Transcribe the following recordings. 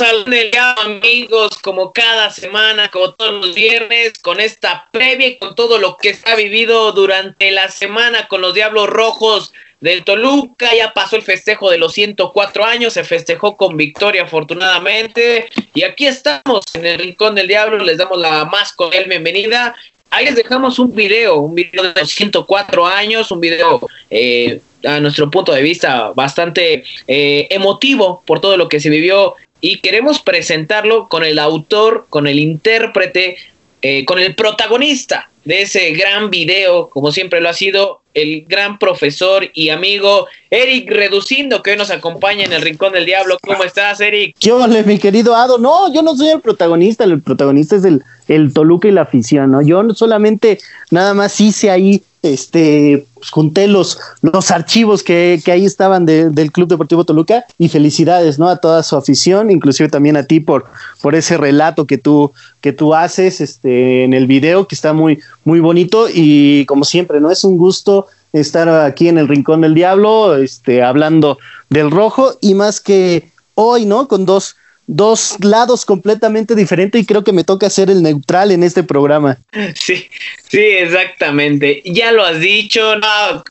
Al Diablo, amigos, como cada semana, como todos los viernes, con esta previa y con todo lo que se ha vivido durante la semana con los Diablos Rojos del Toluca. Ya pasó el festejo de los 104 años, se festejó con victoria afortunadamente. Y aquí estamos en el Rincón del Diablo, les damos la más cordial bienvenida. Ahí les dejamos un video, un video de los 104 años, un video eh, a nuestro punto de vista, bastante eh, emotivo por todo lo que se vivió y queremos presentarlo con el autor, con el intérprete, eh, con el protagonista de ese gran video, como siempre lo ha sido, el gran profesor y amigo Eric Reducindo, que hoy nos acompaña en el Rincón del Diablo. ¿Cómo estás, Eric? ¿Qué ole, mi querido Ado? No, yo no soy el protagonista, el protagonista es el, el Toluca y la afición, ¿no? Yo solamente nada más hice ahí este, pues, junté los, los archivos que, que ahí estaban del Club Deportivo Toluca y felicidades, ¿no? A toda su afición, inclusive también a ti por, por ese relato que tú, que tú haces este, en el video, que está muy, muy bonito y como siempre, ¿no? Es un gusto estar aquí en el Rincón del Diablo, este, hablando del rojo y más que hoy, ¿no? Con dos dos lados completamente diferentes y creo que me toca ser el neutral en este programa. Sí, sí, exactamente. Ya lo has dicho, no,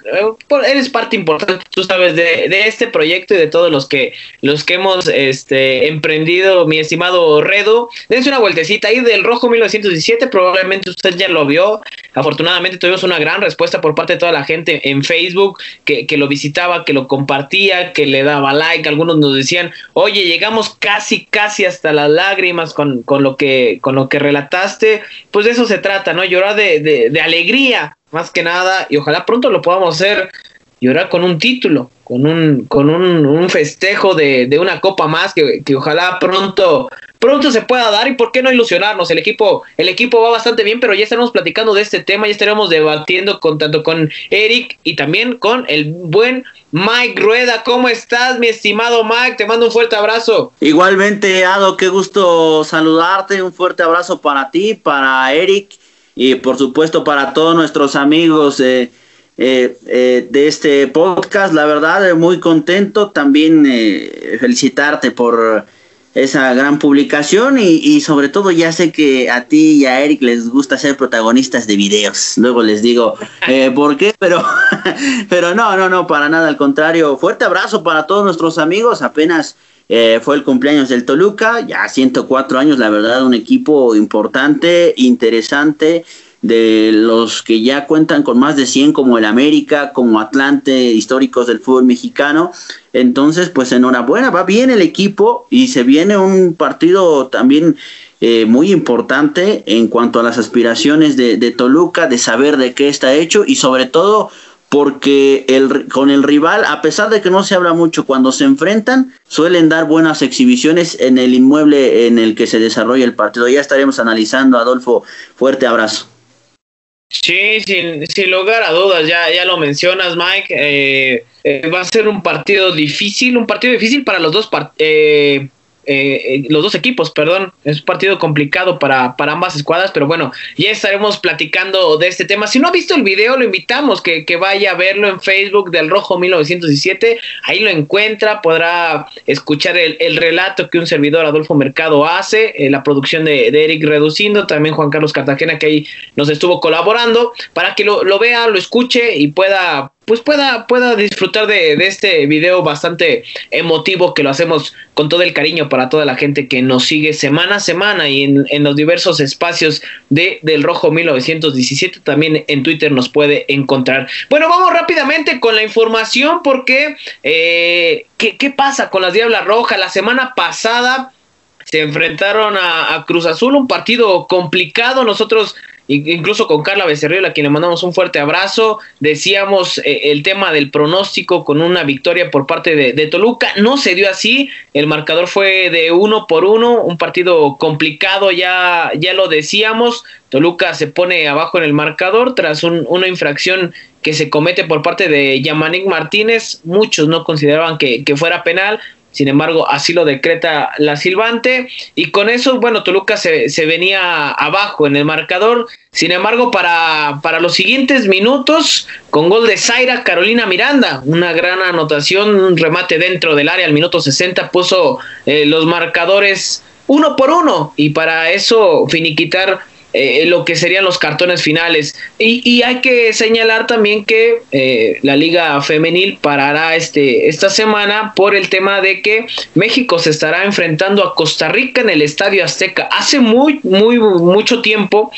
eres parte importante, tú sabes, de, de, este proyecto y de todos los que los que hemos este, emprendido, mi estimado Redo. Dense una vueltecita ahí del Rojo 1917, probablemente usted ya lo vio. Afortunadamente tuvimos una gran respuesta por parte de toda la gente en Facebook que, que lo visitaba, que lo compartía, que le daba like. Algunos nos decían, oye, llegamos casi casi hasta las lágrimas con, con, lo, que, con lo que relataste, pues de eso se trata, ¿no? Llorar de, de, de alegría, más que nada, y ojalá pronto lo podamos hacer, llorar con un título, con un, con un, un festejo de, de, una copa más, que, que, ojalá pronto, pronto se pueda dar, y por qué no ilusionarnos, el equipo, el equipo va bastante bien, pero ya estaremos platicando de este tema, ya estaremos debatiendo con tanto con Eric y también con el buen Mike Rueda, ¿cómo estás, mi estimado Mike? Te mando un fuerte abrazo. Igualmente, Ado, qué gusto saludarte. Un fuerte abrazo para ti, para Eric y por supuesto para todos nuestros amigos eh, eh, eh, de este podcast. La verdad, muy contento. También felicitarte por esa gran publicación y, y, sobre todo ya sé que a ti y a Eric les gusta ser protagonistas de videos. Luego les digo eh, por qué, pero, pero no, no, no, para nada, al contrario. Fuerte abrazo para todos nuestros amigos. Apenas eh, fue el cumpleaños del Toluca, ya 104 años, la verdad, un equipo importante, interesante de los que ya cuentan con más de 100 como el América, como Atlante, históricos del fútbol mexicano. Entonces, pues enhorabuena, va bien el equipo y se viene un partido también eh, muy importante en cuanto a las aspiraciones de, de, Toluca, de saber de qué está hecho y sobre todo porque el, con el rival, a pesar de que no se habla mucho, cuando se enfrentan, suelen dar buenas exhibiciones en el inmueble en el que se desarrolla el partido. Ya estaremos analizando, Adolfo, fuerte abrazo. Sí, sin, sin, lugar a dudas, ya, ya lo mencionas, Mike. Eh, eh, va a ser un partido difícil, un partido difícil para los dos, eh, eh, los dos equipos, perdón. Es un partido complicado para, para ambas escuadras, pero bueno, ya estaremos platicando de este tema. Si no ha visto el video, lo invitamos que, que vaya a verlo en Facebook del Rojo 1917. Ahí lo encuentra, podrá escuchar el, el relato que un servidor Adolfo Mercado hace, eh, la producción de, de, Eric Reducindo, también Juan Carlos Cartagena que ahí nos estuvo colaborando, para que lo, lo vea, lo escuche y pueda pues pueda, pueda disfrutar de, de, este video bastante emotivo que lo hacemos con todo el cariño para toda la gente que nos sigue semana a semana y en, en los diversos espacios de del Rojo 1917 también en Twitter nos puede encontrar. Bueno, vamos rápidamente con la información porque eh, ¿qué, ¿qué, pasa con las Diablas Rojas? La semana pasada se enfrentaron a, a Cruz Azul, un partido complicado. Nosotros incluso con Carla Becerril, a quien le mandamos un fuerte abrazo. Decíamos eh, el tema del pronóstico con una victoria por parte de, de, Toluca. No se dio así, el marcador fue de uno por uno, un partido complicado, ya, ya lo decíamos. Toluca se pone abajo en el marcador tras un, una infracción que se comete por parte de Yamanik Martínez. Muchos no consideraban que, que fuera penal sin embargo, así lo decreta la silbante, y con eso, bueno, Toluca se, se venía abajo en el marcador, sin embargo, para, para los siguientes minutos, con gol de Zaira Carolina Miranda, una gran anotación, un remate dentro del área. Al minuto 60, puso eh, los marcadores uno por uno, y para eso finiquitar eh, lo que serían los cartones finales. Y, hay que señalar también que eh, la Liga Femenil parará este, esta semana por el tema de que México se estará enfrentando a Costa Rica en el Estadio Azteca. Hace muy, muy, mucho tiempo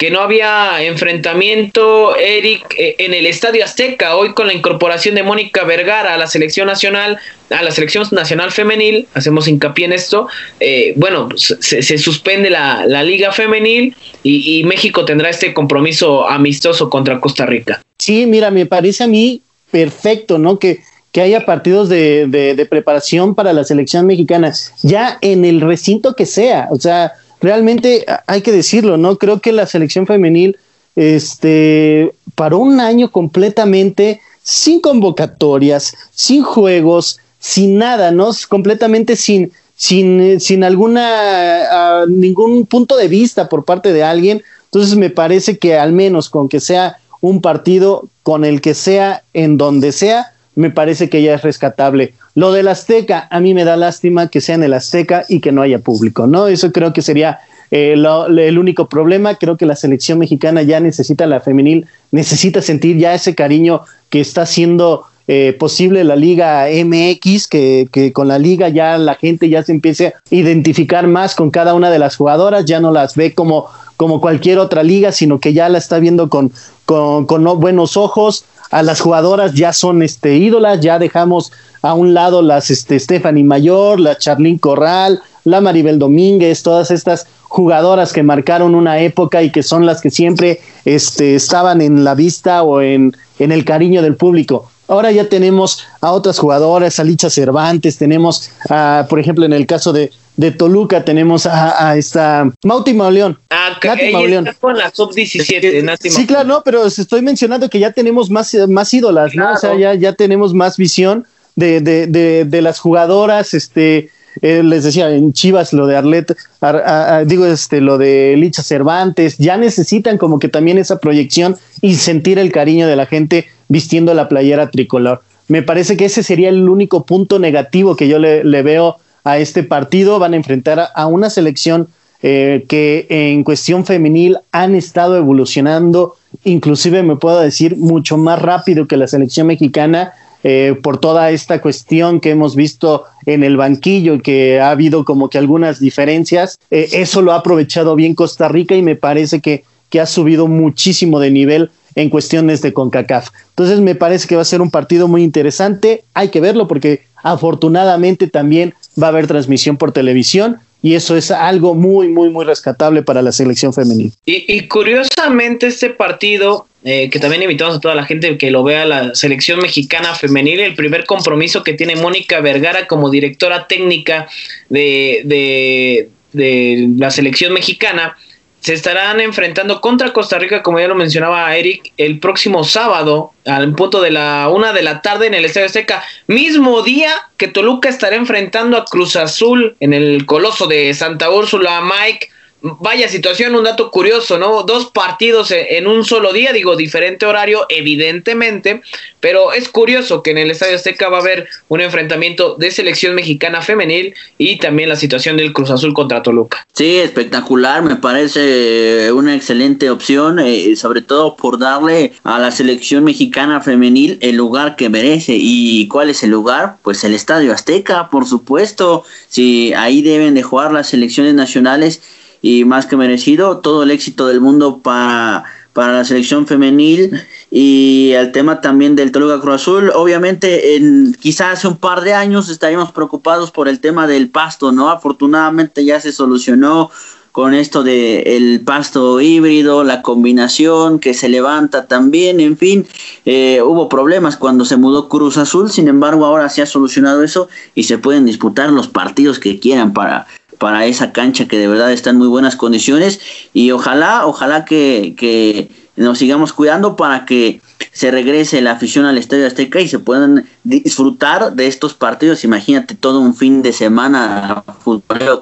que no había enfrentamiento, Eric, eh, en el Estadio Azteca. Hoy con la incorporación de Mónica Vergara a la selección nacional, a la selección nacional femenil, hacemos hincapié en esto, eh, bueno, se, suspende la, Liga Femenil y, México tendrá este compromiso amistoso contra Costa Rica. Sí, mira, me parece a mí perfecto, ¿no? Que, que haya partidos de, de preparación para la selección mexicana, ya en el recinto que sea, o sea, realmente hay que decirlo, ¿no? Creo que la selección femenil este, paró un año completamente sin convocatorias, sin juegos, sin nada, ¿no? Completamente sin, sin, sin alguna, ningún punto de vista por parte de alguien. Entonces me parece que al menos con que sea un partido, con el que sea, en donde sea, me parece que ya es rescatable. Lo del Azteca, a mí me da lástima que sea en el Azteca y que no haya público, ¿no? Eso creo que sería eh, el único problema. Creo que la selección mexicana ya necesita, la femenil, necesita sentir ya ese cariño que está haciendo eh, posible la Liga MX, que, que, con la liga ya la gente ya se empiece a identificar más con cada una de las jugadoras, ya no las ve como, como cualquier otra liga, sino que ya la está viendo con, con, con buenos ojos. A las jugadoras ya son este, ídolas, ya dejamos a un lado las este, Stephanie Mayor, la Charlene Corral, la Maribel Domínguez, todas estas jugadoras que marcaron una época y que son las que siempre este, estaban en la vista o en, en el cariño del público. Ahora ya tenemos a otras jugadoras, a Licha Cervantes, tenemos, a, por ejemplo, en el caso de, de Toluca, tenemos a, esta Mauti Mauleón. Ah, Nati Mauleón. con la sub-17, Sí, claro, no, pero estoy mencionando que ya tenemos más, más ídolas, ¿no? O sea, ya, ya tenemos más visión de, de, de, de las jugadoras, este, eh, les decía en Chivas lo de Arlet, digo este lo de Licha Cervantes, ya necesitan como que también esa proyección y sentir el cariño de la gente vistiendo la playera tricolor. Me parece que ese sería el único punto negativo que yo le, veo a este partido. Van a enfrentar a, una selección eh, que en cuestión femenil han estado evolucionando, inclusive me puedo decir mucho más rápido que la selección mexicana eh, por toda esta cuestión que hemos visto en el banquillo que ha habido como que algunas diferencias. Eh, eso lo ha aprovechado bien Costa Rica y me parece que, que ha subido muchísimo de nivel en cuestiones de CONCACAF. Entonces me parece que va a ser un partido muy interesante. Hay que verlo porque afortunadamente también va a haber transmisión por televisión y eso es algo muy, muy, muy rescatable para la selección femenina. Y, curiosamente este partido, eh, que también invitamos a toda la gente que lo vea, la selección mexicana femenil, el primer compromiso que tiene Mónica Vergara como directora técnica de, de, de la selección mexicana, se estarán enfrentando contra Costa Rica, como ya lo mencionaba Eric, el próximo sábado, al punto de la una de la tarde en el Estadio Azteca. Mismo día que Toluca estará enfrentando a Cruz Azul en el Coloso de Santa Úrsula. Mike, vaya situación, un dato curioso, ¿no? Dos partidos e-, en un solo día, digo, diferente horario, evidentemente, pero es curioso que en el Estadio Azteca va a haber un enfrentamiento de selección mexicana femenil y también la situación del Cruz Azul contra Toluca. Sí, espectacular, me parece una excelente opción, eh, sobre todo por darle a la selección mexicana femenil el lugar que merece. ¿Y cuál es el lugar? Pues el Estadio Azteca, por supuesto. Si ahí deben de jugar las selecciones nacionales y más que merecido. Todo el éxito del mundo para, para la selección femenil y el tema también del Toluca Cruz Azul. Obviamente, en, quizás hace un par de años estaríamos preocupados por el tema del pasto, ¿no? Afortunadamente ya se solucionó con esto de el pasto híbrido, la combinación que se levanta también, en fin, eh, hubo problemas cuando se mudó Cruz Azul, sin embargo ahora se ha solucionado eso y se pueden disputar los partidos que quieran para para esa cancha que de verdad está en muy buenas condiciones y ojalá, ojalá que, que nos sigamos cuidando para que se regrese la afición al Estadio Azteca y se puedan disfrutar de estos partidos. Imagínate todo un fin de semana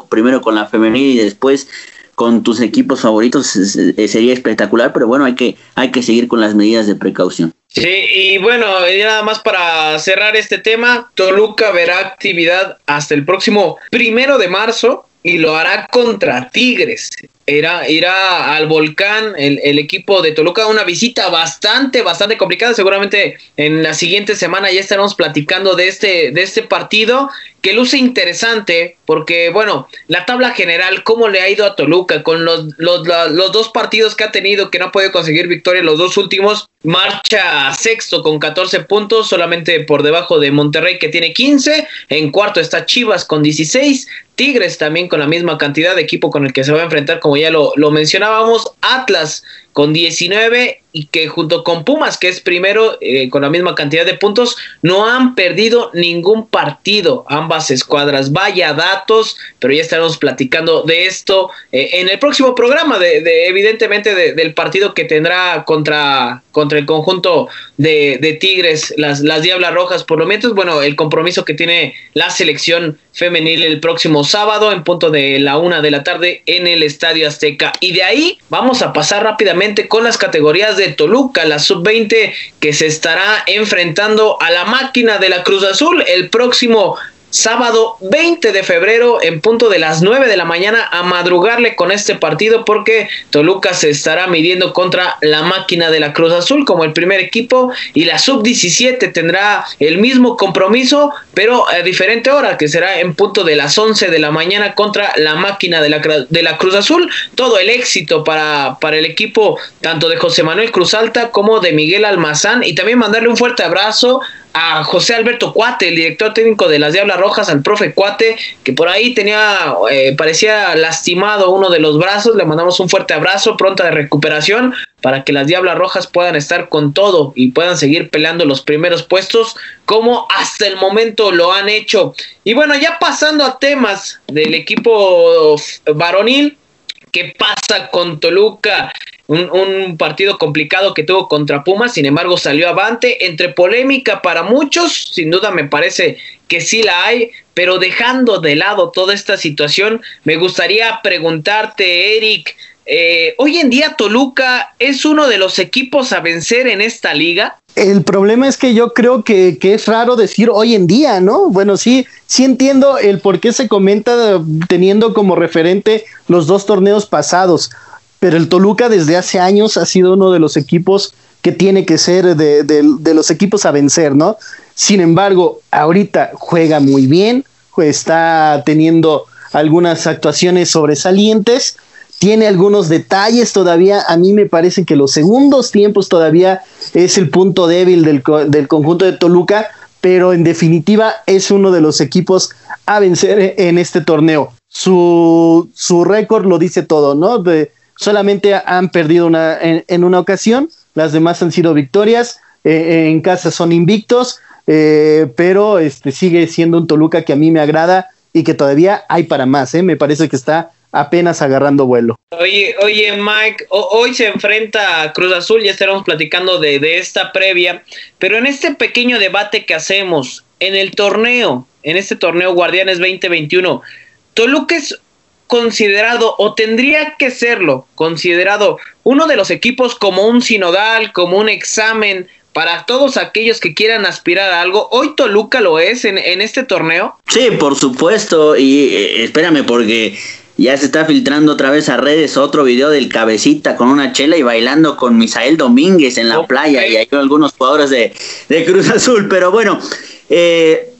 primero con la femenil y después con tus equipos favoritos sería espectacular, pero bueno, hay que, hay que seguir con las medidas de precaución. Sí, y bueno, nada más para cerrar este tema, Toluca verá actividad hasta el próximo primero de marzo y lo hará contra Tigres irá, irá al volcán el, equipo de Toluca, una visita bastante, bastante complicada. Seguramente en la siguiente semana ya estaremos platicando de este, de este partido que luce interesante porque, bueno, la tabla general, cómo le ha ido a Toluca con los, los, los dos partidos que ha tenido, que no ha podido conseguir victoria, los dos últimos, marcha sexto con 14 puntos, solamente por debajo de Monterrey que tiene 15, en cuarto está Chivas con 16, Tigres también con la misma cantidad de equipo con el que se va a enfrentar, como ya lo, lo mencionábamos, Atlas con 19 y que junto con Pumas, que es primero eh, con la misma cantidad de puntos, no han perdido ningún partido ambas escuadras. Vaya datos, pero ya estaremos platicando de esto eh, en el próximo programa, de, evidentemente del partido que tendrá contra, contra el conjunto de, de, Tigres, las, las Diablas Rojas. Por lo menos, bueno, el compromiso que tiene la selección femenil el próximo sábado en punto de la una de la tarde en el Estadio Azteca. Y de ahí vamos a pasar rápidamente con las categorías de Toluca, la sub-20 que se estará enfrentando a la máquina de la Cruz Azul el próximo sábado 20 de febrero en punto de las 9 de la mañana a madrugarle con este partido porque Toluca se estará midiendo contra la máquina de la Cruz Azul como el primer equipo y la sub-17 tendrá el mismo compromiso pero a diferente hora que será en punto de las 11 de la mañana contra la máquina de la, de la Cruz Azul. Todo el éxito para, para el equipo tanto de José Manuel Cruz Alta como de Miguel Almazán. Y también mandarle un fuerte abrazo a José Alberto Cuate, el director técnico de las Diablas Rojas, al profe Cuate, que por ahí tenía, eh, parecía lastimado uno de los brazos. Le mandamos un fuerte abrazo, pronta de recuperación, para que las Diablas Rojas puedan estar con todo y puedan seguir peleando los primeros puestos, como hasta el momento lo han hecho. Y bueno, ya pasando a temas del equipo varonil, ¿qué pasa con Toluca? un, partido complicado que tuvo contra Pumas, sin embargo salió avante, entre polémica para muchos, sin duda me parece que sí la hay, pero dejando de lado toda esta situación, me gustaría preguntarte, Eric, eh, hoy en día Toluca es uno de los equipos a vencer en esta liga. El problema es que yo creo que, que, es raro decir hoy en día, ¿no? Bueno, sí, sí entiendo el por qué se comenta teniendo como referente los dos torneos pasados pero el Toluca desde hace años ha sido uno de los equipos que tiene que ser de, los equipos a vencer, ¿no? Sin embargo, ahorita juega muy bien, está teniendo algunas actuaciones sobresalientes, tiene algunos detalles todavía, a mí me parece que los segundos tiempos todavía es el punto débil del, del conjunto de Toluca, pero en definitiva es uno de los equipos a vencer en este torneo. Su, su récord lo dice todo, ¿no? Solamente han perdido una, en, una ocasión, las demás han sido victorias, eh, en casa son invictos, eh, pero este, sigue siendo un Toluca que a mí me agrada y que todavía hay para más, ¿eh? me parece que está apenas agarrando vuelo. Oye, oye Mike, hoy se enfrenta a Cruz Azul, ya estaremos platicando de, de esta previa, pero en este pequeño debate que hacemos, en el torneo, en este torneo Guardianes 2021, Toluca es considerado o tendría que serlo considerado uno de los equipos como un sinodal, como un examen para todos aquellos que quieran aspirar a algo. ¿Hoy Toluca lo es en, este torneo? Sí, por supuesto. Y eh, espérame porque ya se está filtrando otra vez a redes otro video del cabecita con una chela y bailando con Misael Domínguez en la playa y hay algunos jugadores de, Cruz Azul. Pero bueno, eh,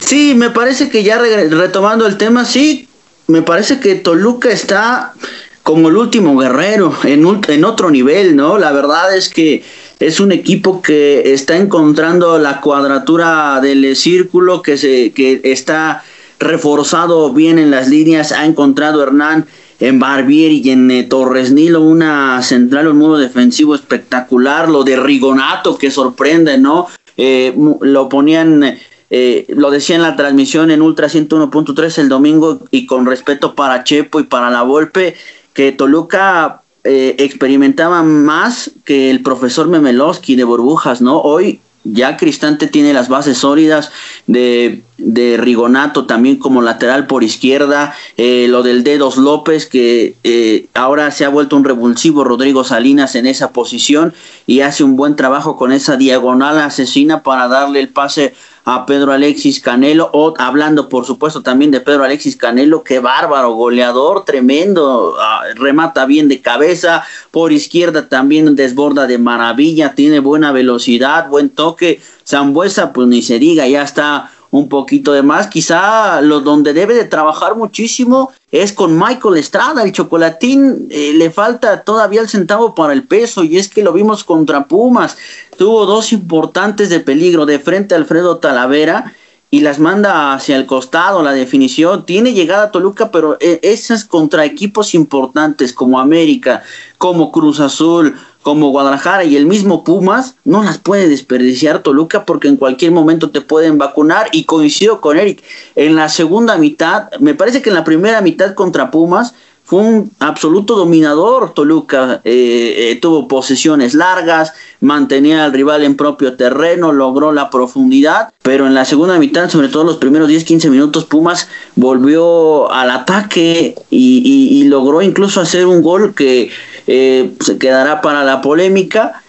sí, me parece que ya retomando el tema, sí, me parece que Toluca está como el último guerrero, en, en otro nivel, ¿no? La verdad es que es un equipo que está encontrando la cuadratura del círculo, que, se, que está reforzado bien en las líneas, ha encontrado Hernán en Barbier y en eh, Torres Nilo una central, un modo defensivo espectacular, lo de Rigonato que sorprende, ¿no? Eh, lo ponían eh, lo decía en la transmisión en Ultra 101.3 el domingo y con respeto para Chepo y para la Volpe, que Toluca eh, experimentaba más que el profesor Memelowski de burbujas, ¿no? Hoy ya Cristante tiene las bases sólidas de, de Rigonato también como lateral por izquierda, eh, lo del Dedos López que eh, ahora se ha vuelto un revulsivo Rodrigo Salinas en esa posición y hace un buen trabajo con esa diagonal asesina para darle el pase a Pedro Alexis Canelo, hablando por supuesto también de Pedro Alexis Canelo, qué bárbaro, goleador, tremendo, ah, remata bien de cabeza, por izquierda también desborda de maravilla, tiene buena velocidad, buen toque, Zambuesa pues ni se diga, ya está un poquito de más. Quizá lo donde debe de trabajar muchísimo es con Michael Estrada. El chocolatín eh, le falta todavía el centavo para el peso y es que lo vimos contra Pumas. Tuvo dos importantes de peligro de frente a Alfredo Talavera y las manda hacia el costado, la definición. Tiene llegada a Toluca, pero eh, esas contra equipos importantes como América, como Cruz Azul, como Guadalajara y el mismo Pumas, no las puede desperdiciar Toluca porque en cualquier momento te pueden vacunar y coincido con Eric, en la segunda mitad, me parece que en la primera mitad contra Pumas fue un absoluto dominador Toluca, eh, eh, tuvo posesiones largas, mantenía al rival en propio terreno, logró la profundidad, pero en la segunda mitad, sobre todo los primeros 10-15 minutos, Pumas volvió al ataque y logró incluso hacer un gol que eh, se quedará para la polémica.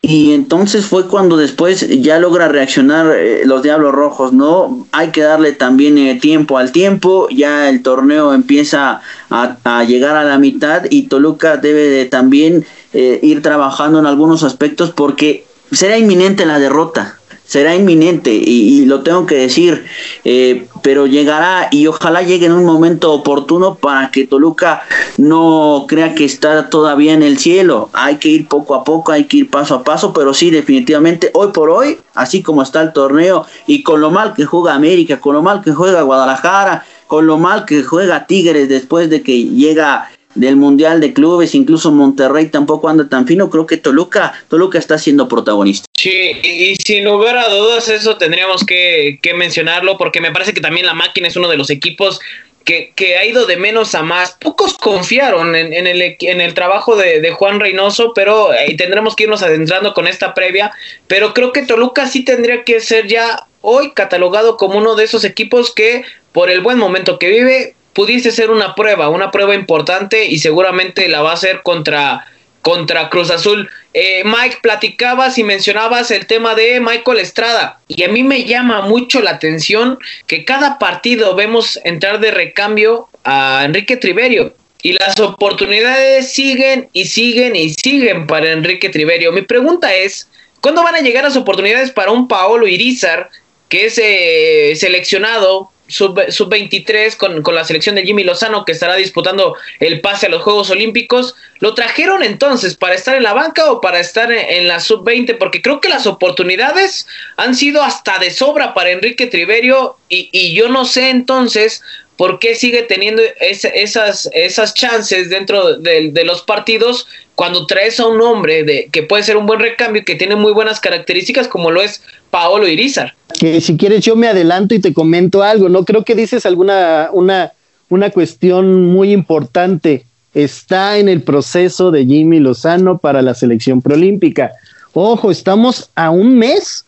Y entonces fue cuando después ya logra reaccionar eh, los Diablos Rojos, ¿no? Hay que darle también eh, tiempo al tiempo, ya el torneo empieza a, llegar a la mitad y Toluca debe de también ir trabajando en algunos aspectos porque será inminente la derrota, será inminente y, lo tengo que decir, eh, pero llegará y ojalá llegue en un momento oportuno para que Toluca no crea que está todavía en el cielo. Hay que ir poco a poco, hay que ir paso a paso, pero sí, definitivamente, hoy por hoy, así como está el torneo y con lo mal que juega América, con lo mal que juega Guadalajara, con lo mal que juega Tigres después de que llega del Mundial de Clubes, incluso Monterrey tampoco anda tan fino, creo que Toluca, Toluca está siendo protagonista. Sí, y sin lugar a dudas eso tendríamos que, mencionarlo porque me parece que también la máquina es uno de los equipos que, que, ha ido de menos a más. Pocos confiaron en, el, en el, trabajo de, de, Juan Reynoso, pero eh, tendremos que irnos adentrando con esta previa. Pero creo que Toluca sí tendría que ser ya hoy catalogado como uno de esos equipos que, por el buen momento que vive, pudiese ser una prueba, una prueba importante y seguramente la va a hacer contra, contra Cruz Azul. Eh, Mike, platicabas y mencionabas el tema de Michael Estrada y a mí me llama mucho la atención que cada partido vemos entrar de recambio a Enrique Triverio. Y las oportunidades siguen y siguen y siguen para Enrique Triverio. Mi pregunta es, ¿cuándo van a llegar las oportunidades para un Paolo Irizar, que es eh, seleccionado sub-23 con, con, la selección de Jimmy Lozano que estará disputando el pase a los Juegos Olímpicos. ¿Lo trajeron entonces para estar en la banca o para estar en, la sub-20? Porque creo que las oportunidades han sido hasta de sobra para Enrique Triverio y, y yo no sé entonces por qué sigue teniendo esas, esas chances dentro de, los partidos cuando traes a un hombre de, que puede ser un buen recambio, que tiene muy buenas características como lo es Paolo Irizar. Que si quieres yo me adelanto y te comento algo, ¿no? Creo que dices alguna, una, una cuestión muy importante. Está en el proceso de Jimmy Lozano para la selección preolímpica. Ojo, estamos a un mes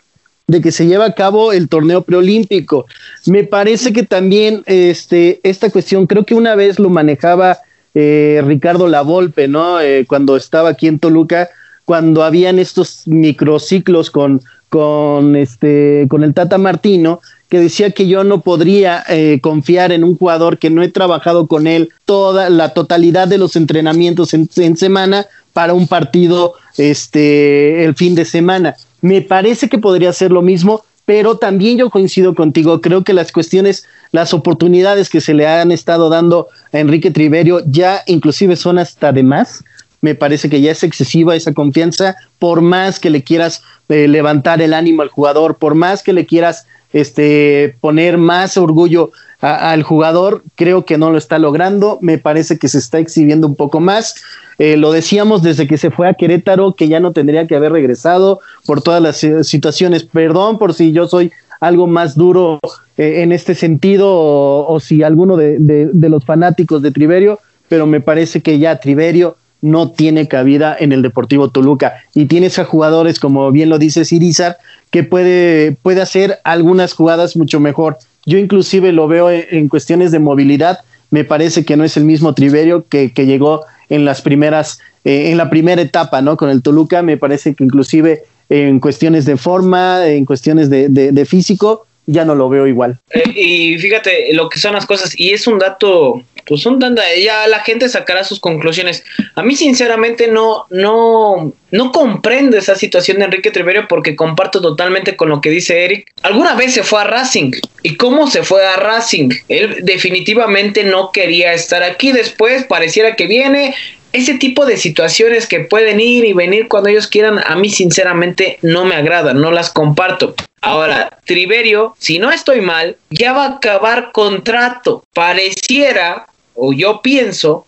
de que se lleva a cabo el torneo preolímpico. Me parece que también este, esta cuestión, creo que una vez lo manejaba eh, Ricardo Lavolpe, ¿no? Eh, cuando estaba aquí en Toluca, cuando habían estos microciclos con con este con el Tata Martino que decía que yo no podría eh, confiar en un jugador que no he trabajado con él toda la totalidad de los entrenamientos en, semana para un partido este el fin de semana. Me parece que podría ser lo mismo, pero también yo coincido contigo, creo que las cuestiones, las oportunidades que se le han estado dando a Enrique Triverio ya inclusive son hasta de más. Me parece que ya es excesiva esa confianza, por más que le quieras eh, levantar el ánimo al jugador, por más que le quieras este, poner más orgullo al jugador, creo que no lo está logrando, me parece que se está exhibiendo un poco más. Eh, lo decíamos desde que se fue a Querétaro, que ya no tendría que haber regresado por todas las eh, situaciones. Perdón por si yo soy algo más duro en este sentido o, si alguno de, de los fanáticos de Triverio, pero me parece que ya Triverio no tiene cabida en el Deportivo Toluca. Y tienes a jugadores, como bien lo dice Sirizar, que puede, puede hacer algunas jugadas mucho mejor. Yo inclusive lo veo en, cuestiones de movilidad. Me parece que no es el mismo Triverio que, que llegó en las primeras, eh, en la primera etapa, ¿no? Con el Toluca. Me parece que inclusive en cuestiones de forma, en cuestiones de, de físico, ya no lo veo igual. Eh, y fíjate lo que son las cosas, y es un dato, pues son tanta, ya la gente sacará sus conclusiones. A mí sinceramente no, no, no comprendo esa situación de Enrique Triverio porque comparto totalmente con lo que dice Eric. Alguna vez se fue a Racing. ¿Y cómo se fue a Racing? Él definitivamente no quería estar aquí. Después pareciera que viene, ese tipo de situaciones que pueden ir y venir cuando ellos quieran, a mí sinceramente no me agradan, no las comparto. Ahora, Triverio, si no estoy mal, ya va a acabar contrato. Pareciera, o yo pienso,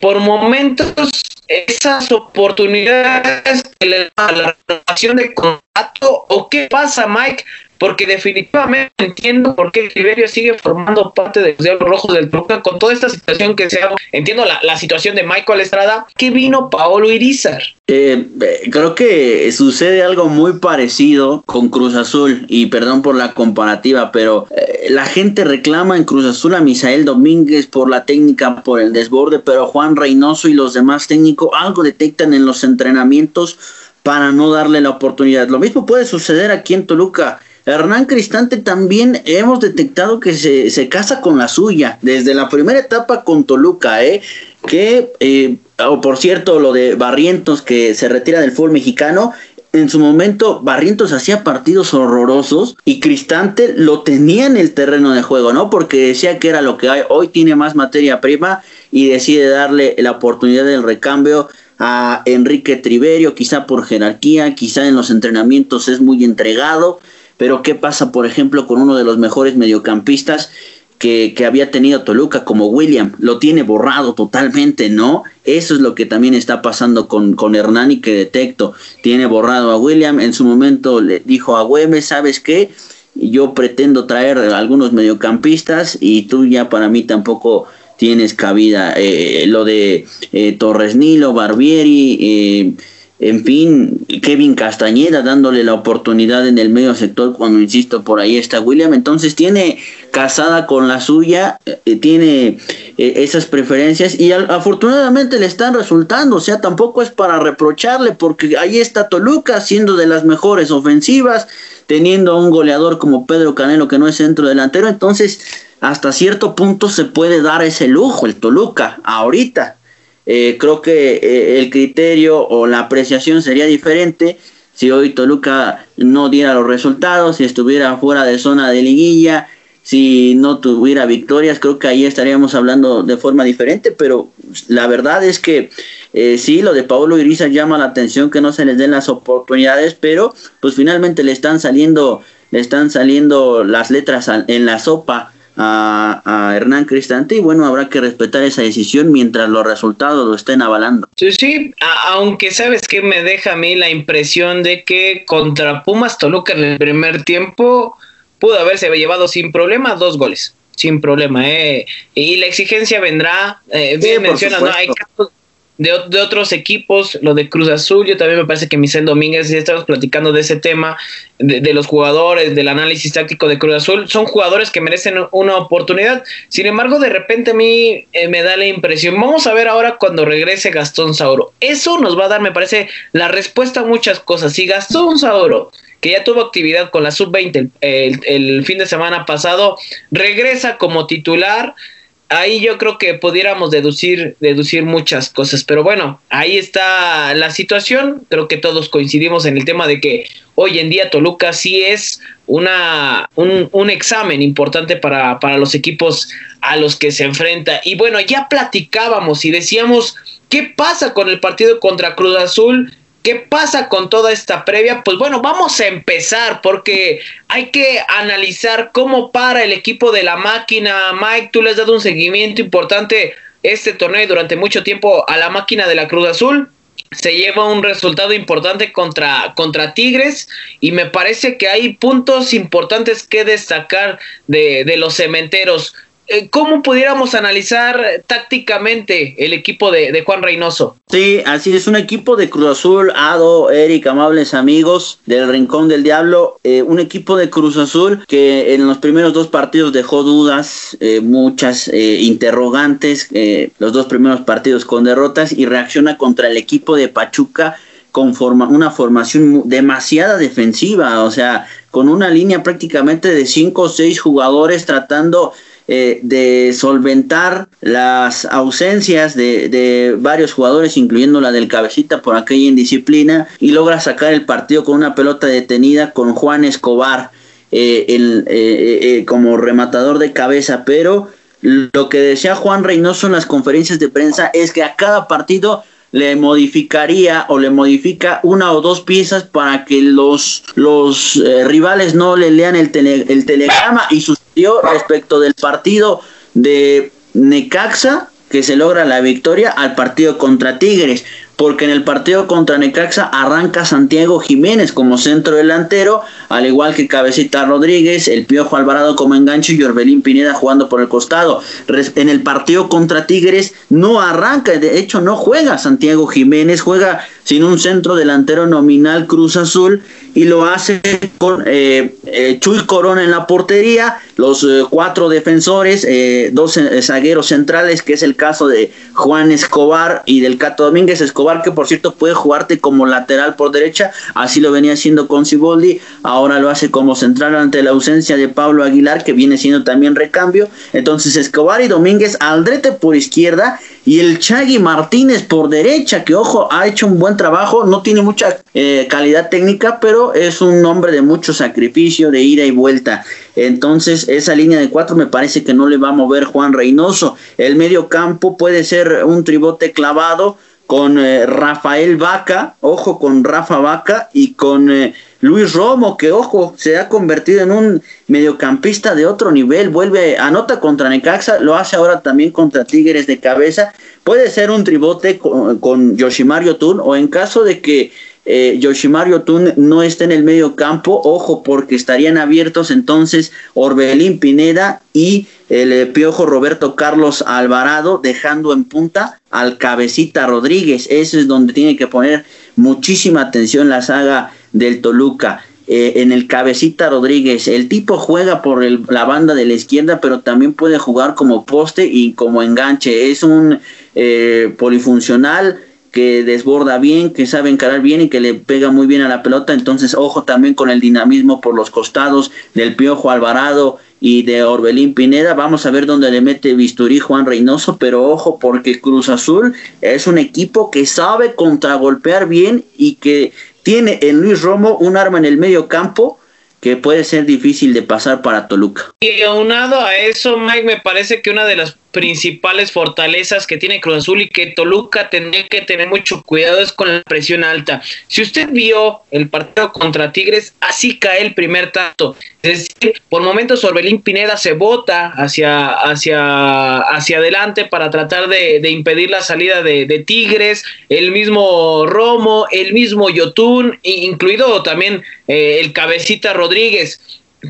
por momentos esas oportunidades que le da la relación de contrato o qué pasa Mike porque definitivamente entiendo por qué Tiberio sigue formando parte de los Diablos Rojos del Toluca con toda esta situación que se ha... Entiendo la, situación de Michael Estrada, que vino Paolo Irizar. Eh, eh, creo que sucede algo muy parecido con Cruz Azul y perdón por la comparativa, pero eh, la gente reclama en Cruz Azul a Misael Domínguez por la técnica, por el desborde, pero Juan Reynoso y los demás técnicos algo detectan en los entrenamientos para no darle la oportunidad. Lo mismo puede suceder aquí en Toluca. Hernán Cristante también hemos detectado que se, casa con la suya, desde la primera etapa con Toluca, ¿eh? que, eh, o por cierto, lo de Barrientos que se retira del fútbol mexicano, en su momento Barrientos hacía partidos horrorosos y Cristante lo tenía en el terreno de juego, ¿no? Porque decía que era lo que hay, hoy tiene más materia prima y decide darle la oportunidad del recambio a Enrique Triverio, quizá por jerarquía, quizá en los entrenamientos es muy entregado pero ¿qué pasa, por ejemplo, con uno de los mejores mediocampistas que, había tenido Toluca, como William? Lo tiene borrado totalmente, ¿no? Eso es lo que también está pasando con, con Hernani, que detecto. Tiene borrado a William. En su momento le dijo a Güemes, ¿sabes qué? Yo pretendo traer algunos mediocampistas y tú ya para mí tampoco tienes cabida. Eh, lo de eh, Torres Nilo, Barbieri, eh, en fin, Kevin Castañeda dándole la oportunidad en el medio sector cuando, insisto, por ahí está William. Entonces tiene casada con la suya, eh, tiene eh, esas preferencias y afortunadamente le están resultando. O sea, tampoco es para reprocharle porque ahí está Toluca siendo de las mejores ofensivas, teniendo a un goleador como Pedro Canelo que no es centro delantero. Entonces, hasta cierto punto se puede dar ese lujo el Toluca ahorita eh, creo que eh, el criterio o la apreciación sería diferente si hoy Toluca no diera los resultados, si estuviera fuera de zona de liguilla, si no tuviera victorias, creo que ahí estaríamos hablando de forma diferente, pero la verdad es que eh, sí, lo de Paulo Iriza llama la atención que no se les den las oportunidades, pero pues finalmente le están saliendo, le están saliendo las letras en la sopa a, Hernán Cristante y bueno, habrá que respetar esa decisión mientras los resultados lo estén avalando. Sí, sí, aunque sabes que me deja a mí la impresión de que contra Pumas Toluca en el primer tiempo pudo haberse llevado sin problema dos goles, sin problema, ¿eh? Y la exigencia vendrá, eh, bien mencionas, ¿no? Hay casos, de, otros equipos, lo de Cruz Azul, yo también me parece que Michel Domínguez, ya estamos platicando de ese tema, de, los jugadores, del análisis táctico de Cruz Azul, son jugadores que merecen una oportunidad. Sin embargo, de repente a mí eh, me da la impresión, vamos a ver ahora cuando regrese Gastón Sauro. Eso nos va a dar, me parece, la respuesta a muchas cosas. Si Gastón Sauro que ya tuvo actividad con la sub-20 el, fin de semana pasado, regresa como titular, ahí yo creo que pudiéramos deducir, deducir muchas cosas. Pero bueno, ahí está la situación. Creo que todos coincidimos en el tema de que hoy en día Toluca sí es una, un, un examen importante para, para los equipos a los que se enfrenta. Y bueno, ya platicábamos y decíamos, ¿qué pasa con el partido contra Cruz Azul? ¿Qué pasa con toda esta previa? Pues bueno, vamos a empezar porque hay que analizar cómo para el equipo de la máquina. Mike, tú le has dado un seguimiento importante este torneo durante mucho tiempo a la máquina de la Cruz Azul. Se lleva un resultado importante contra, contra Tigres y me parece que hay puntos importantes que destacar de, de los cementeros. Eh, ¿cómo pudiéramos analizar tácticamente el equipo de, Juan Reynoso? Sí, así es, un equipo de Cruz Azul, Ado, Eric, amables amigos del Rincón del Diablo, eh, un equipo de Cruz Azul que en los primeros dos partidos dejó dudas, eh, muchas interrogantes, los dos primeros partidos con derrotas y reacciona contra el equipo de Pachuca con una formación demasiada defensiva, o sea, con una línea prácticamente de cinco o seis jugadores tratando eh, de solventar las ausencias de, varios jugadores, incluyendo la del cabecita por aquella indisciplina, y logra sacar el partido con una pelota detenida con Juan Escobar eh, eh, como rematador de cabeza, pero lo que decía Juan Reynoso en las conferencias de prensa es que a cada partido le modificaría o le modifica una o dos piezas para que los, los eh, rivales no le lean el, el telegrama y respecto del partido de Necaxa que se logra la victoria al partido contra Tigres porque en el partido contra Necaxa arranca Santiago Jiménez como centro delantero, al igual que Cabecita Rodríguez, el Piojo Alvarado como enganche y Orbelín Pineda jugando por el costado. En el partido contra Tigres no arranca, de hecho no juega Santiago Jiménez, juega sin un centro delantero nominal Cruz Azul y lo hace con eh, eh, Chuy Corona en la portería, los eh, cuatro defensores, dos zagueros centrales, que es el caso de Juan Escobar y del Cato Domínguez Escobar, que por cierto puede jugarte como lateral por derecha, así lo venía haciendo con Ciboldi, ahora lo hace como central ante la ausencia de Pablo Aguilar, que viene siendo también recambio, entonces Escobar y Domínguez Aldrete por izquierda y el Chagui Martínez por derecha, que ojo, ha hecho un buen trabajo, no tiene mucha calidad técnica, pero es un hombre de mucho sacrificio, de ida y vuelta. Entonces, esa línea de cuatro me parece que no le va a mover Juan Reynoso. El medio campo puede ser un tribote clavado con eh, Rafael Vaca, ojo con Rafa Vaca y con eh, Luis Romo, que ojo, se ha convertido en un mediocampista de otro nivel, vuelve, anota contra Necaxa, lo hace ahora también contra Tigres de cabeza, puede ser un tribote con, con Yoshimario Tun o en caso de que eh, Yoshimaru Tun no está en el medio campo, ojo, porque estarían abiertos entonces Orbelín Pineda y el eh, piojo Roberto Carlos Alvarado, dejando en punta al cabecita Rodríguez. Eso es donde tiene que poner muchísima atención la saga del Toluca. Eh, en el cabecita Rodríguez. El tipo juega por la banda de la izquierda, pero también puede jugar como poste y como enganche. Es un eh, polifuncional que desborda bien, que sabe encarar bien y que le pega muy bien a la pelota. Entonces, ojo también con el dinamismo por los costados del Piojo Alvarado y de Orbelín Pineda. Vamos a ver dónde le mete Bisturí Juan Reynoso, pero ojo porque Cruz Azul es un equipo que sabe contragolpear bien y que tiene en Luis Romo un arma en el medio campo que puede ser difícil de pasar para Toluca. Y aunado a eso, Mike, me parece que una de las principales fortalezas que tiene Cruz Azul y que Toluca tendría que tener mucho cuidado es con la presión alta. Si usted vio el partido contra Tigres, así cae el primer tanto. Es decir, por momentos Orbelín Pineda se bota hacia, hacia, hacia adelante para tratar de, impedir la salida de, Tigres, el mismo Romo, el mismo Yotun, incluido también eh, el cabecita Rodríguez.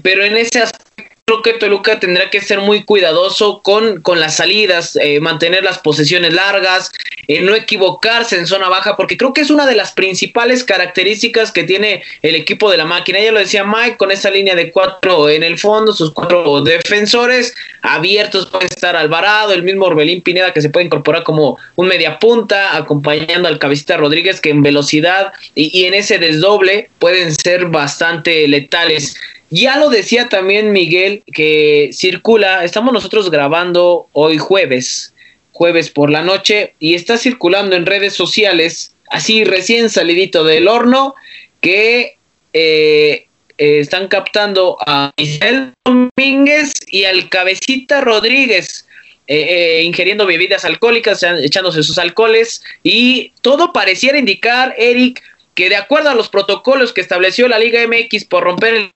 Pero en ese aspecto creo que Toluca tendrá que ser muy cuidadoso con, con las salidas, eh, mantener las posesiones largas, eh, no equivocarse en zona baja, porque creo que es una de las principales características que tiene el equipo de la máquina. Ya lo decía Mike, con esa línea de cuatro en el fondo, sus cuatro defensores abiertos, puede estar Alvarado, el mismo Orbelín Pineda que se puede incorporar como un media punta, acompañando al cabecita Rodríguez, que en velocidad y en ese desdoble pueden ser bastante letales. Ya lo decía también Miguel, que circula, estamos nosotros grabando hoy jueves, jueves por la noche, y está circulando en redes sociales, así recién salidito del horno, que eh, eh, están captando a Isabel Domínguez y al Cabecita Rodríguez. Eh, ingiriendo bebidas alcohólicas, echándose sus alcoholes y todo pareciera indicar, Eric, que de acuerdo a los protocolos que estableció la Liga MX por romper el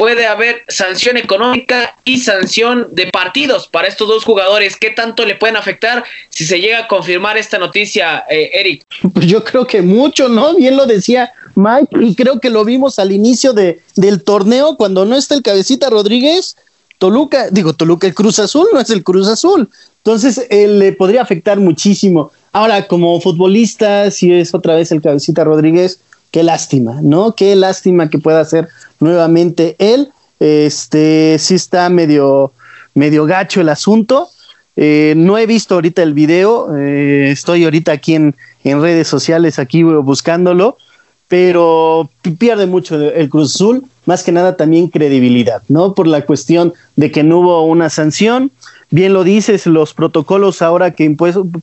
puede haber sanción económica y sanción de partidos para estos dos jugadores. ¿Qué tanto le pueden afectar si se llega a confirmar esta noticia, eh, Eric? Pues yo creo que mucho, ¿no? Bien lo decía Mike y creo que lo vimos al inicio de, del torneo cuando no está el cabecita Rodríguez. Toluca, digo Toluca, el Cruz Azul no es el Cruz Azul. Entonces, le podría afectar muchísimo. Ahora, como futbolista, si es otra vez el cabecita Rodríguez, qué lástima, ¿no? Qué lástima que pueda ser nuevamente él. Este, sí está medio, medio gacho el asunto. Eh, no he visto ahorita el video, eh, estoy ahorita aquí en, en, redes sociales, aquí buscándolo, pero pierde mucho el Cruz Azul, más que nada también credibilidad, ¿no? Por la cuestión de que no hubo una sanción. Bien lo dices, los protocolos ahora que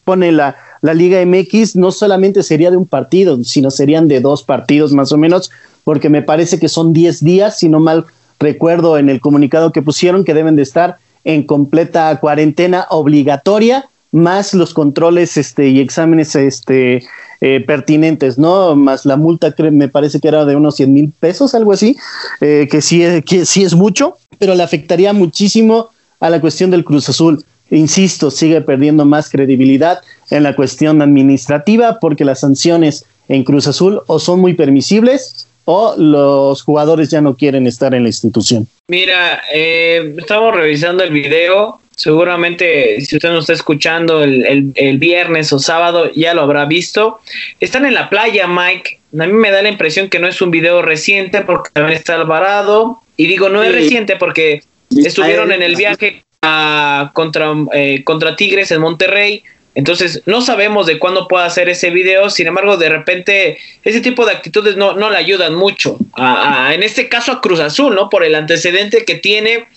pone la, la Liga MX no solamente sería de un partido, sino serían de dos partidos más o menos, porque me parece que son 10 días, si no mal recuerdo en el comunicado que pusieron, que deben de estar en completa cuarentena obligatoria, más los controles este, y exámenes este, eh, pertinentes, ¿no? Más la multa, me parece que era de unos 100 mil pesos, algo así, eh, que, sí, que sí es mucho, pero le afectaría muchísimo a la cuestión del Cruz Azul. Insisto, sigue perdiendo más credibilidad en la cuestión administrativa porque las sanciones en Cruz Azul o son muy permisibles o los jugadores ya no quieren estar en la institución? Mira, eh, estamos revisando el video. Seguramente, si usted nos está escuchando el, el, viernes o sábado, ya lo habrá visto. Están en la playa, Mike. A mí me da la impresión que no es un video reciente porque también está Alvarado. Y digo, no es reciente porque estuvieron en el viaje a, contra, eh, contra Tigres en Monterrey entonces, no sabemos de cuándo pueda hacer ese video, sin embargo, de repente ese tipo de actitudes no, no le ayudan mucho, en este caso a Cruz Azul, ¿no? Por el antecedente que tiene.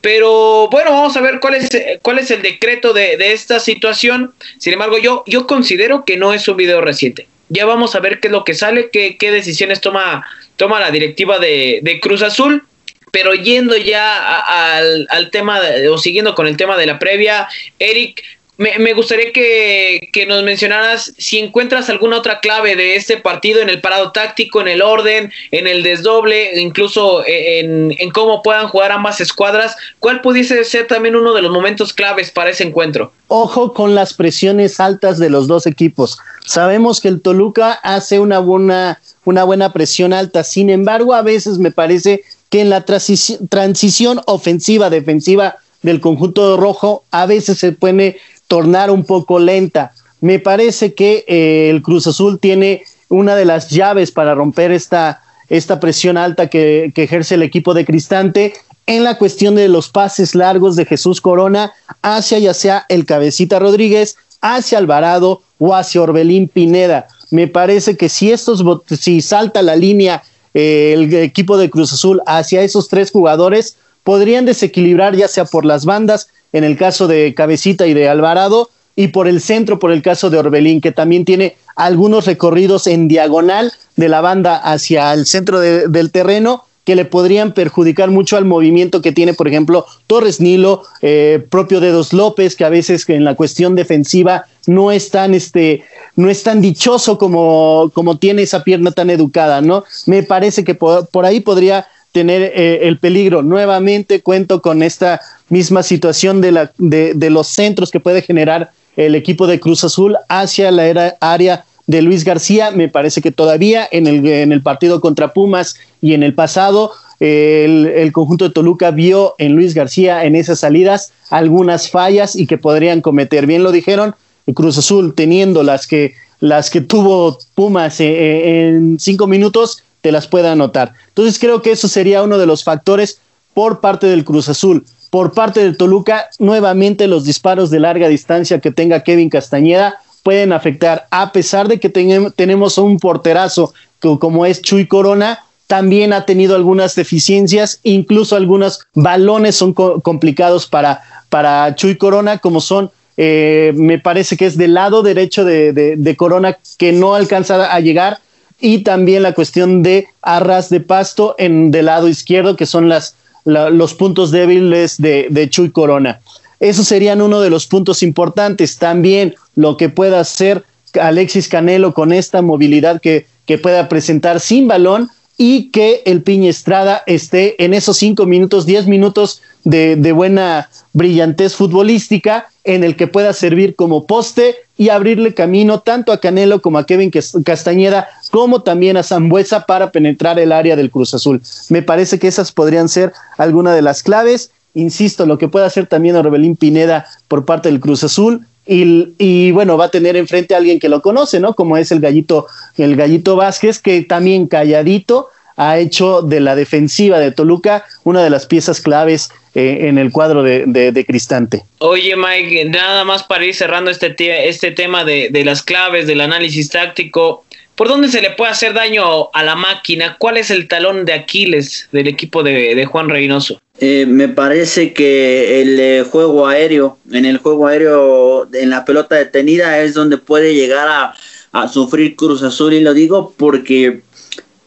Pero bueno, vamos a ver cuál es, cuál es el decreto de, esta situación. Sin embargo, yo, yo considero que no es un video reciente. Ya vamos a ver qué es lo que sale, qué, qué decisiones toma, toma la directiva de, de Cruz Azul. Pero yendo ya al, al, tema, o siguiendo con el tema de la previa, Eric, me, gustaría que, nos mencionaras si encuentras alguna otra clave de este partido en el parado táctico, en el orden, en el desdoble, incluso en, en, cómo puedan jugar ambas escuadras. ¿Cuál pudiese ser también uno de los momentos claves para ese encuentro? Ojo con las presiones altas de los dos equipos. Sabemos que el Toluca hace una buena, una buena presión alta, sin embargo, a veces me parece que en la transición ofensiva-defensiva del conjunto rojo, a veces se pone tornar un poco lenta. Me parece que eh, el Cruz Azul tiene una de las llaves para romper esta, esta presión alta que, ejerce el equipo de Cristante en la cuestión de los pases largos de Jesús Corona hacia ya sea el Cabecita Rodríguez, hacia Alvarado o hacia Orbelín Pineda. Me parece que si estos si salta la línea eh, el equipo de Cruz Azul hacia esos tres jugadores, podrían desequilibrar ya sea por las bandas en el caso de Cabecita y de Alvarado, y por el centro, por el caso de Orbelín, que también tiene algunos recorridos en diagonal de la banda hacia el centro del terreno que le podrían perjudicar mucho al movimiento que tiene, por ejemplo, Torres Nilo, eh, propio de Dos López, que a veces en la cuestión defensiva no es tan, este, no es tan dichoso como, como tiene esa pierna tan educada, ¿no? Me parece que por ahí podría tener eh, el peligro. Nuevamente cuento con esta misma situación de, la, de, de, los centros que puede generar el equipo de Cruz Azul hacia la era, área de Luis García. Me parece que todavía en el, en el partido contra Pumas y en el pasado el, el, conjunto de Toluca vio en Luis García en esas salidas algunas fallas y que podrían cometer. Bien lo dijeron, Cruz Azul teniendo las que, las que tuvo Pumas eh, eh, en cinco minutos, te las pueda anotar. Entonces creo que eso sería uno de los factores por parte del Cruz Azul. Por parte del Toluca, nuevamente los disparos de larga distancia que tenga Kevin Castañeda pueden afectar, a pesar de que tenemos un porterazo como es Chuy Corona, también ha tenido algunas deficiencias, incluso algunos balones son complicados para, para Chuy Corona, como son, eh, me parece que es del lado derecho de, de Corona que no alcanza a llegar, y también la cuestión de arras de pasto en del lado izquierdo, que son las, los puntos débiles de, Chuy Corona. Esos serían uno de los puntos importantes. También lo que pueda hacer Alexis Canelo con esta movilidad que pueda presentar sin balón y que el Piña Estrada esté en esos cinco minutos, diez minutos de, de, buena brillantez futbolística en el que pueda servir como poste y abrirle camino tanto a Canelo como a Kevin Castañeda, como también a Zambuesa para penetrar el área del Cruz Azul. Me parece que esas podrían ser algunas de las claves insisto, lo que puede hacer también Orbelín Pineda por parte del Cruz Azul. Y, y, bueno, va a tener enfrente a alguien que lo conoce, ¿no? Como es el gallito, el gallito Vázquez, que también calladito ha hecho de la defensiva de Toluca una de las piezas claves eh, en el cuadro de, de, Cristante. Oye, Mike, nada más para ir cerrando este, este tema de, de las claves del análisis táctico. ¿Por dónde se le puede hacer daño a la máquina? ¿Cuál es el talón de Aquiles del equipo de, Juan Reynoso? Eh, me parece que el eh, juego aéreo, en el juego aéreo, en la pelota detenida, es donde puede llegar a, sufrir Cruz Azul. Y lo digo porque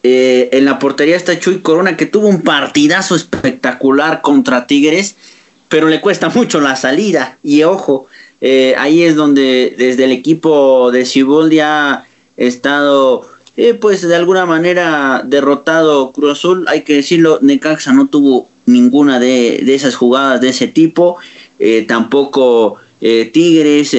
eh, en la portería está Chuy Corona, que tuvo un partidazo espectacular contra Tigres, pero le cuesta mucho la salida. Y ojo, ahí es donde desde el equipo de ya estado, eh, pues de alguna manera derrotado Cruz Azul. Hay que decirlo, Necaxa no tuvo ninguna de, esas jugadas de ese tipo. Eh, tampoco eh, Tigres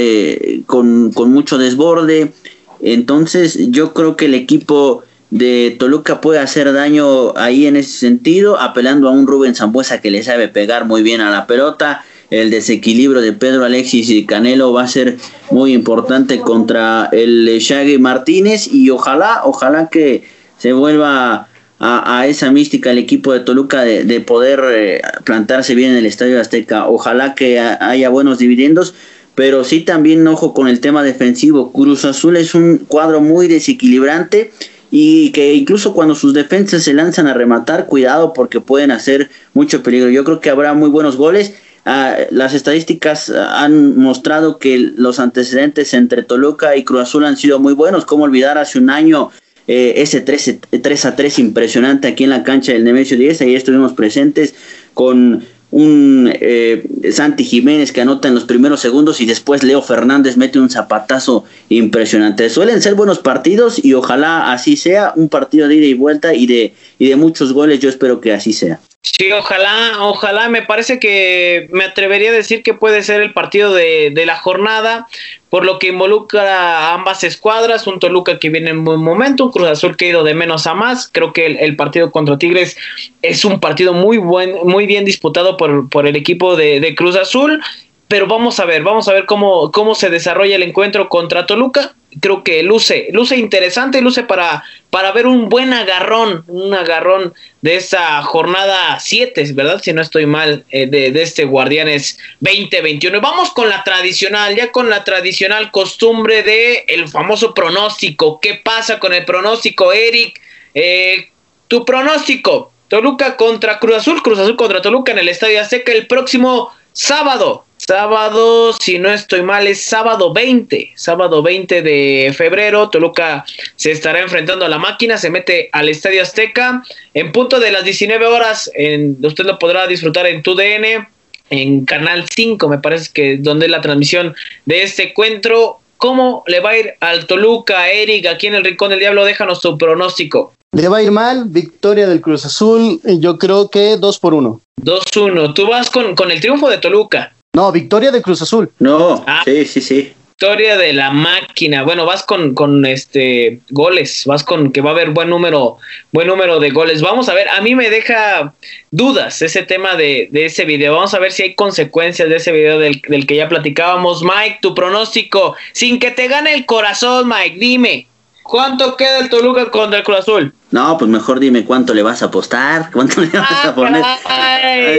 con, con mucho desborde. Entonces yo creo que el equipo de Toluca puede hacer daño ahí en ese sentido, apelando a un Rubén Zambuesa que le sabe pegar muy bien a la pelota el desequilibrio de Pedro Alexis y Canelo va a ser muy importante contra el Shaggy Martínez y ojalá, ojalá que se vuelva a, esa mística el equipo de Toluca de, poder eh, plantarse bien en el Estadio Azteca. Ojalá que haya buenos dividendos, pero sí también ojo con el tema defensivo. Cruz Azul es un cuadro muy desequilibrante y que incluso cuando sus defensas se lanzan a rematar, cuidado porque pueden hacer mucho peligro. Yo creo que habrá muy buenos goles Ah, las estadísticas han mostrado que los antecedentes entre Toluca y Cruz Azul han sido muy buenos. ¿Cómo olvidar hace un año eh, ese 3, 3, a 3 impresionante aquí en la cancha del Nemesio 10? Ahí estuvimos presentes con un eh, Santi Jiménez que anota en los primeros segundos y después Leo Fernández mete un zapatazo impresionante. Suelen ser buenos partidos y ojalá así sea, un partido de ida y vuelta y de, y de muchos goles, yo espero que así sea. Sí, ojalá, ojalá, me parece que me atrevería a decir que puede ser el partido de, de, la jornada, por lo que involucra a ambas escuadras, un Toluca que viene en buen momento, un Cruz Azul que ha ido de menos a más, creo que el, partido contra Tigres es un partido muy buen, muy bien disputado por, por el equipo de, de Cruz Azul, pero vamos a ver, vamos a ver cómo, cómo se desarrolla el encuentro contra Toluca. Creo que luce, luce interesante, luce para, para ver un buen agarrón, un agarrón de esa jornada 7, ¿verdad? Si no estoy mal, eh, de, de, este Guardianes 2021. Vamos con la tradicional, ya con la tradicional costumbre de el famoso pronóstico. ¿Qué pasa con el pronóstico, Eric? Eh, tu pronóstico, Toluca contra Cruz Azul, Cruz Azul contra Toluca en el Estadio Azteca el próximo sábado. Sábado, si no estoy mal, es sábado 20, sábado 20 de febrero. Toluca se estará enfrentando a la máquina, se mete al Estadio Azteca en punto de las 19 horas. En, usted lo podrá disfrutar en TUDN, en Canal 5, me parece que donde es la transmisión de este encuentro. ¿Cómo le va a ir al Toluca, Eric, aquí en el Rincón del Diablo? Déjanos tu pronóstico. Le va a ir mal, victoria del Cruz Azul, yo creo que 2 por 1. 2-1. Tú vas con, con el triunfo de Toluca. No, victoria de Cruz Azul. No, ah. sí, sí, sí. Victoria de la máquina. Bueno, vas con, con este goles, vas con que va a haber buen número, buen número de goles. Vamos a ver, a mí me deja dudas ese tema de, de ese video. Vamos a ver si hay consecuencias de ese video del, del que ya platicábamos. Mike, tu pronóstico, sin que te gane el corazón, Mike, dime. ¿Cuánto queda el Toluca contra el Cruz Azul? No, pues mejor dime cuánto le vas a apostar, cuánto le vas a poner.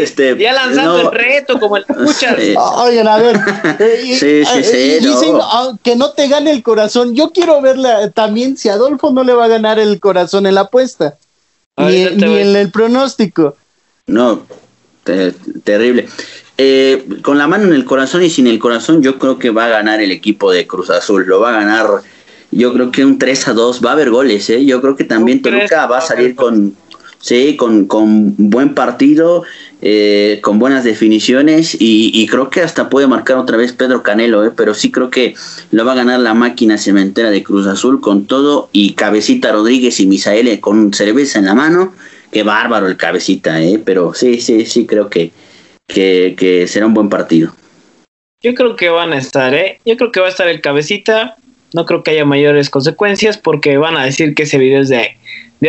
este, ya lanzando el reto, como el escuchas. Oigan, a ver. Eh, sí, sí, sí. Dicen ah, que no te gane el corazón. Yo quiero verla también si Adolfo no le va a ganar el corazón en la apuesta. ni, en el pronóstico. No, terrible. Eh, con la mano en el corazón y sin el corazón, yo creo que va a ganar el equipo de Cruz Azul. Lo va a ganar yo creo que un 3 a 2 va a haber goles, ¿eh? Yo creo que también Toluca va a salir con, sí, con, con buen partido, eh, con buenas definiciones y, creo que hasta puede marcar otra vez Pedro Canelo, ¿eh? pero sí creo que lo va a ganar la máquina cementera de Cruz Azul con todo y Cabecita Rodríguez y Misael con cerveza en la mano. Qué bárbaro el Cabecita, ¿eh? pero sí, sí, sí creo que, que, que será un buen partido. Yo creo que van a estar, ¿eh? Yo creo que va a estar el Cabecita, no creo que haya mayores consecuencias porque van a decir que ese video es de,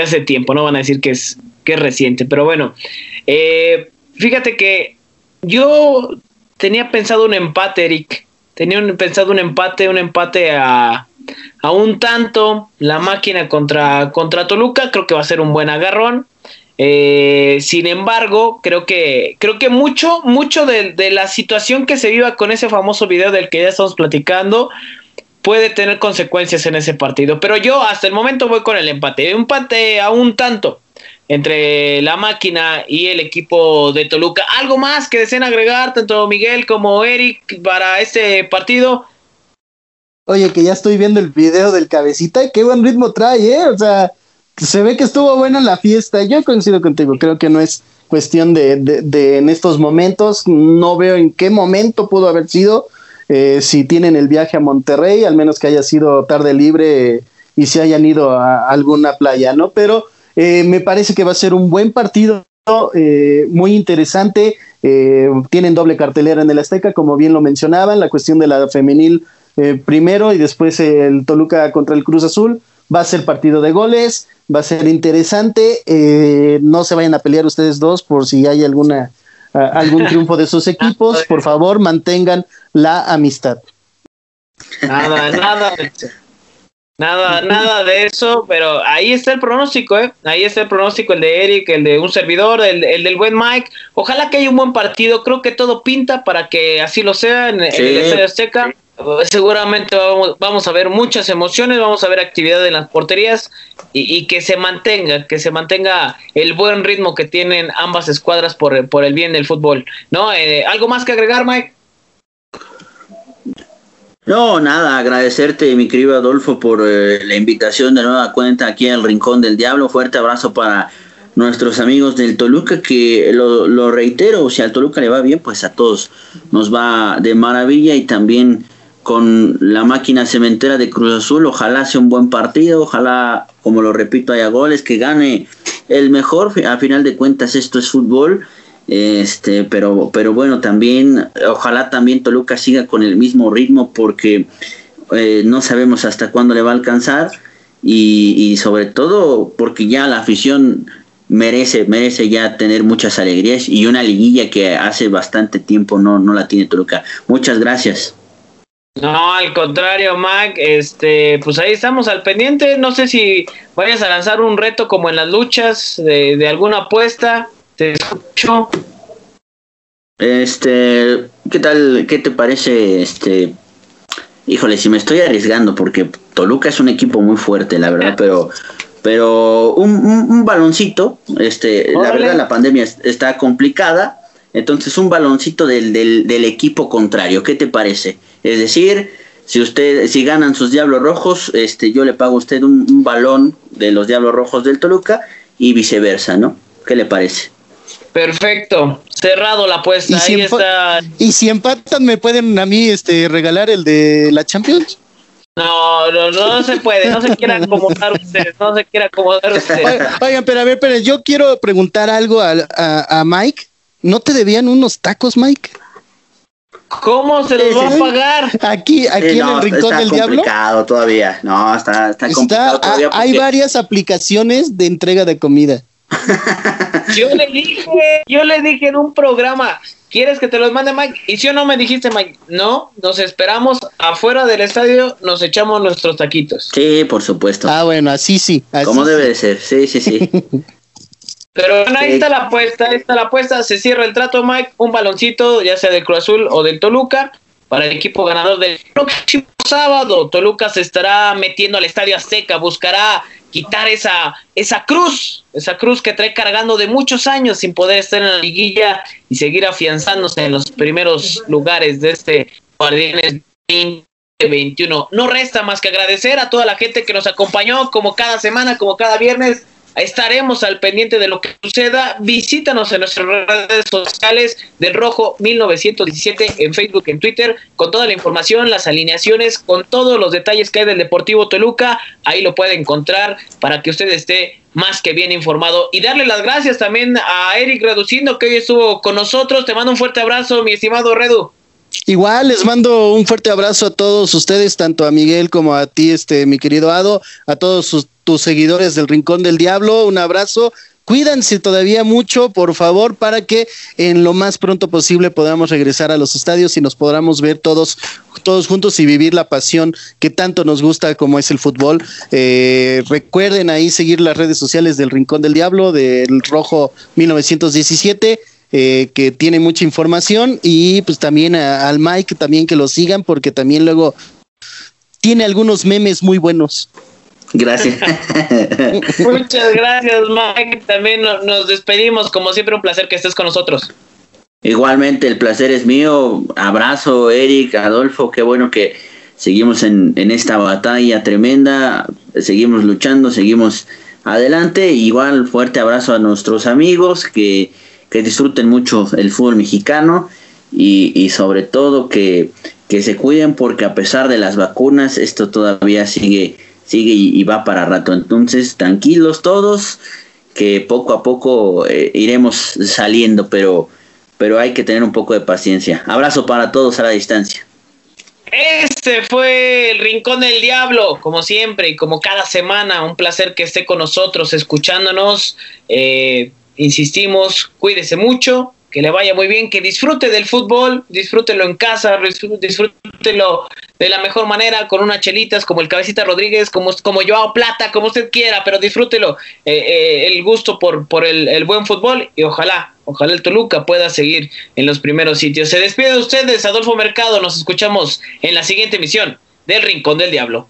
hace tiempo, no van a decir que es, que es reciente. Pero bueno, eh, fíjate que yo tenía pensado un empate, Eric. Tenía pensado un empate, un empate a, a un tanto. La máquina contra, contra Toluca, creo que va a ser un buen agarrón. Eh, sin embargo, creo que, creo que mucho, mucho de, de, la situación que se viva con ese famoso video del que ya estamos platicando puede tener consecuencias en ese partido. Pero yo hasta el momento voy con el empate. Un empate a un tanto entre la máquina y el equipo de Toluca. ¿Algo más que deseen agregar, tanto Miguel como Eric, para este partido? Oye, que ya estoy viendo el video del cabecita y qué buen ritmo trae, ¿eh? O sea, se ve que estuvo buena la fiesta. Yo coincido contigo, creo que no es cuestión de, de, de en estos momentos, no veo en qué momento pudo haber sido. Eh, si tienen el viaje a Monterrey, al menos que haya sido tarde libre y se hayan ido a alguna playa, ¿no? Pero eh, me parece que va a ser un buen partido, eh, muy interesante. Eh, tienen doble cartelera en el Azteca, como bien lo mencionaban, la cuestión de la femenil primero y después el Toluca contra el Cruz Azul. Va a ser partido de goles, va a ser interesante. no se vayan a pelear ustedes dos por si hay alguna algún triunfo de sus equipos. Por favor, mantengan la amistad. Nada, nada. Nada, nada de eso, pero ahí está el pronóstico, ¿eh? Ahí está el pronóstico, el de Eric, el de un servidor, el, el del buen Mike. Ojalá que haya un buen partido, creo que todo pinta para que así lo sea en, sí. en el Estadio Azteca. Seguramente vamos, vamos, a ver muchas emociones, vamos a ver actividad en las porterías y, y, que se mantenga, que se mantenga el buen ritmo que tienen ambas escuadras por, por el bien del fútbol. ¿No? Eh, ¿Algo más que agregar, Mike? No, nada, agradecerte, mi querido Adolfo, por eh, la invitación de nueva cuenta aquí al Rincón del Diablo. Fuerte abrazo para nuestros amigos del Toluca, que lo, lo, reitero, si al Toluca le va bien, pues a todos nos va de maravilla y también con la máquina cementera de Cruz Azul, ojalá sea un buen partido, ojalá, como lo repito, haya goles, que gane el mejor, a final de cuentas esto es fútbol este, pero, pero bueno, también, ojalá también Toluca siga con el mismo ritmo porque eh, no sabemos hasta cuándo le va a alcanzar y, y, sobre todo porque ya la afición merece, merece ya tener muchas alegrías y una liguilla que hace bastante tiempo no, no la tiene Toluca. Muchas gracias. No, al contrario, Mac, este, pues ahí estamos al pendiente. No sé si vayas a lanzar un reto como en las luchas de, de alguna apuesta te escucho. Este, ¿qué tal? ¿Qué te parece? Este, híjole, si me estoy arriesgando porque Toluca es un equipo muy fuerte, la verdad, pero, pero un, un, un baloncito, este, la verdad la pandemia está complicada, entonces un baloncito del, del, del equipo contrario, ¿qué te parece? Es decir, si usted, si ganan sus Diablos Rojos, este, yo le pago a usted un, un balón de los Diablos Rojos del Toluca y viceversa, ¿no? ¿Qué le parece? Perfecto, cerrado la apuesta. ¿Y si, Ahí está. ¿Y si empatan me pueden a mí este regalar el de la Champions? No, no, no se puede, no se quiera acomodar usted, no se quiera acomodar usted. Oigan, pero a ver, pero yo quiero preguntar algo a, a, a Mike. ¿No te debían unos tacos, Mike? ¿Cómo se los va a pagar? Aquí, aquí Sí, no, en el Rincón está del Diablo. complicado todavía. No, está, está complicado Está, todavía. hay varias aplicaciones de entrega de comida. Yo le dije, yo le dije en un programa, ¿quieres que te los mande Mike? Y si o no me dijiste Mike, no, nos esperamos afuera del estadio, nos echamos nuestros taquitos. Sí, por supuesto. Ah, bueno, así sí. Así Como sí. debe de ser. Sí, sí, sí. Pero bueno, ahí está la apuesta, ahí está la apuesta, se cierra el trato Mike, un baloncito, ya sea del Cruz Azul o del Toluca, para el equipo ganador del próximo sábado. Toluca se estará metiendo al Estadio Azteca, buscará quitar esa, esa cruz, esa cruz que trae cargando de muchos años sin poder estar en la liguilla y seguir afianzándose en los primeros lugares de este Guardianes 2021. No resta más que agradecer a toda la gente que nos acompañó como cada semana, como cada viernes. Estaremos al pendiente de lo que suceda. Visítanos en nuestras redes sociales del Rojo 1917 en Facebook, en Twitter, con toda la información, las alineaciones, con todos los detalles que hay del Deportivo Toluca. Ahí lo puede encontrar para que usted esté más que bien informado. Y darle las gracias también a Eric Reduciendo que hoy estuvo con nosotros. Te mando un fuerte abrazo, mi estimado Redu. Igual les mando un fuerte abrazo a todos ustedes, tanto a Miguel como a ti, este, mi querido Ado, a todos sus, tus seguidores del Rincón del Diablo, un abrazo, cuídense todavía mucho, por favor, para que en lo más pronto posible podamos regresar a los estadios y nos podamos ver todos, todos juntos y vivir la pasión que tanto nos gusta como es el fútbol. Eh, recuerden ahí seguir las redes sociales del Rincón del Diablo, del Rojo 1917. Eh, que tiene mucha información y pues también al Mike también que lo sigan porque también luego tiene algunos memes muy buenos. Gracias. Muchas gracias, Mike. También nos despedimos. Como siempre, un placer que estés con nosotros. Igualmente, el placer es mío. Abrazo, Eric, Adolfo. Qué bueno que seguimos en, en esta batalla tremenda. Seguimos luchando, seguimos adelante. Igual, fuerte abrazo a nuestros amigos que, que disfruten mucho el fútbol mexicano y, y sobre todo que, que se cuiden porque a pesar de las vacunas, esto todavía sigue sigue y, va para rato. Entonces, tranquilos todos, que poco a poco eh, iremos saliendo, pero, pero hay que tener un poco de paciencia. Abrazo para todos a la distancia. Este fue el Rincón del Diablo, como siempre y como cada semana. Un placer que esté con nosotros, escuchándonos. Eh, insistimos, cuídese mucho, que le vaya muy bien, que disfrute del fútbol, disfrútelo en casa, disfrútelo de la mejor manera, con unas chelitas, como el Cabecita Rodríguez, como, como Joao Plata, como usted quiera, pero disfrútelo, eh, eh, el gusto por, por el, buen fútbol y ojalá, ojalá el Toluca pueda seguir en los primeros sitios. Se despide de ustedes, Adolfo Mercado, nos escuchamos en la siguiente emisión del Rincón del Diablo.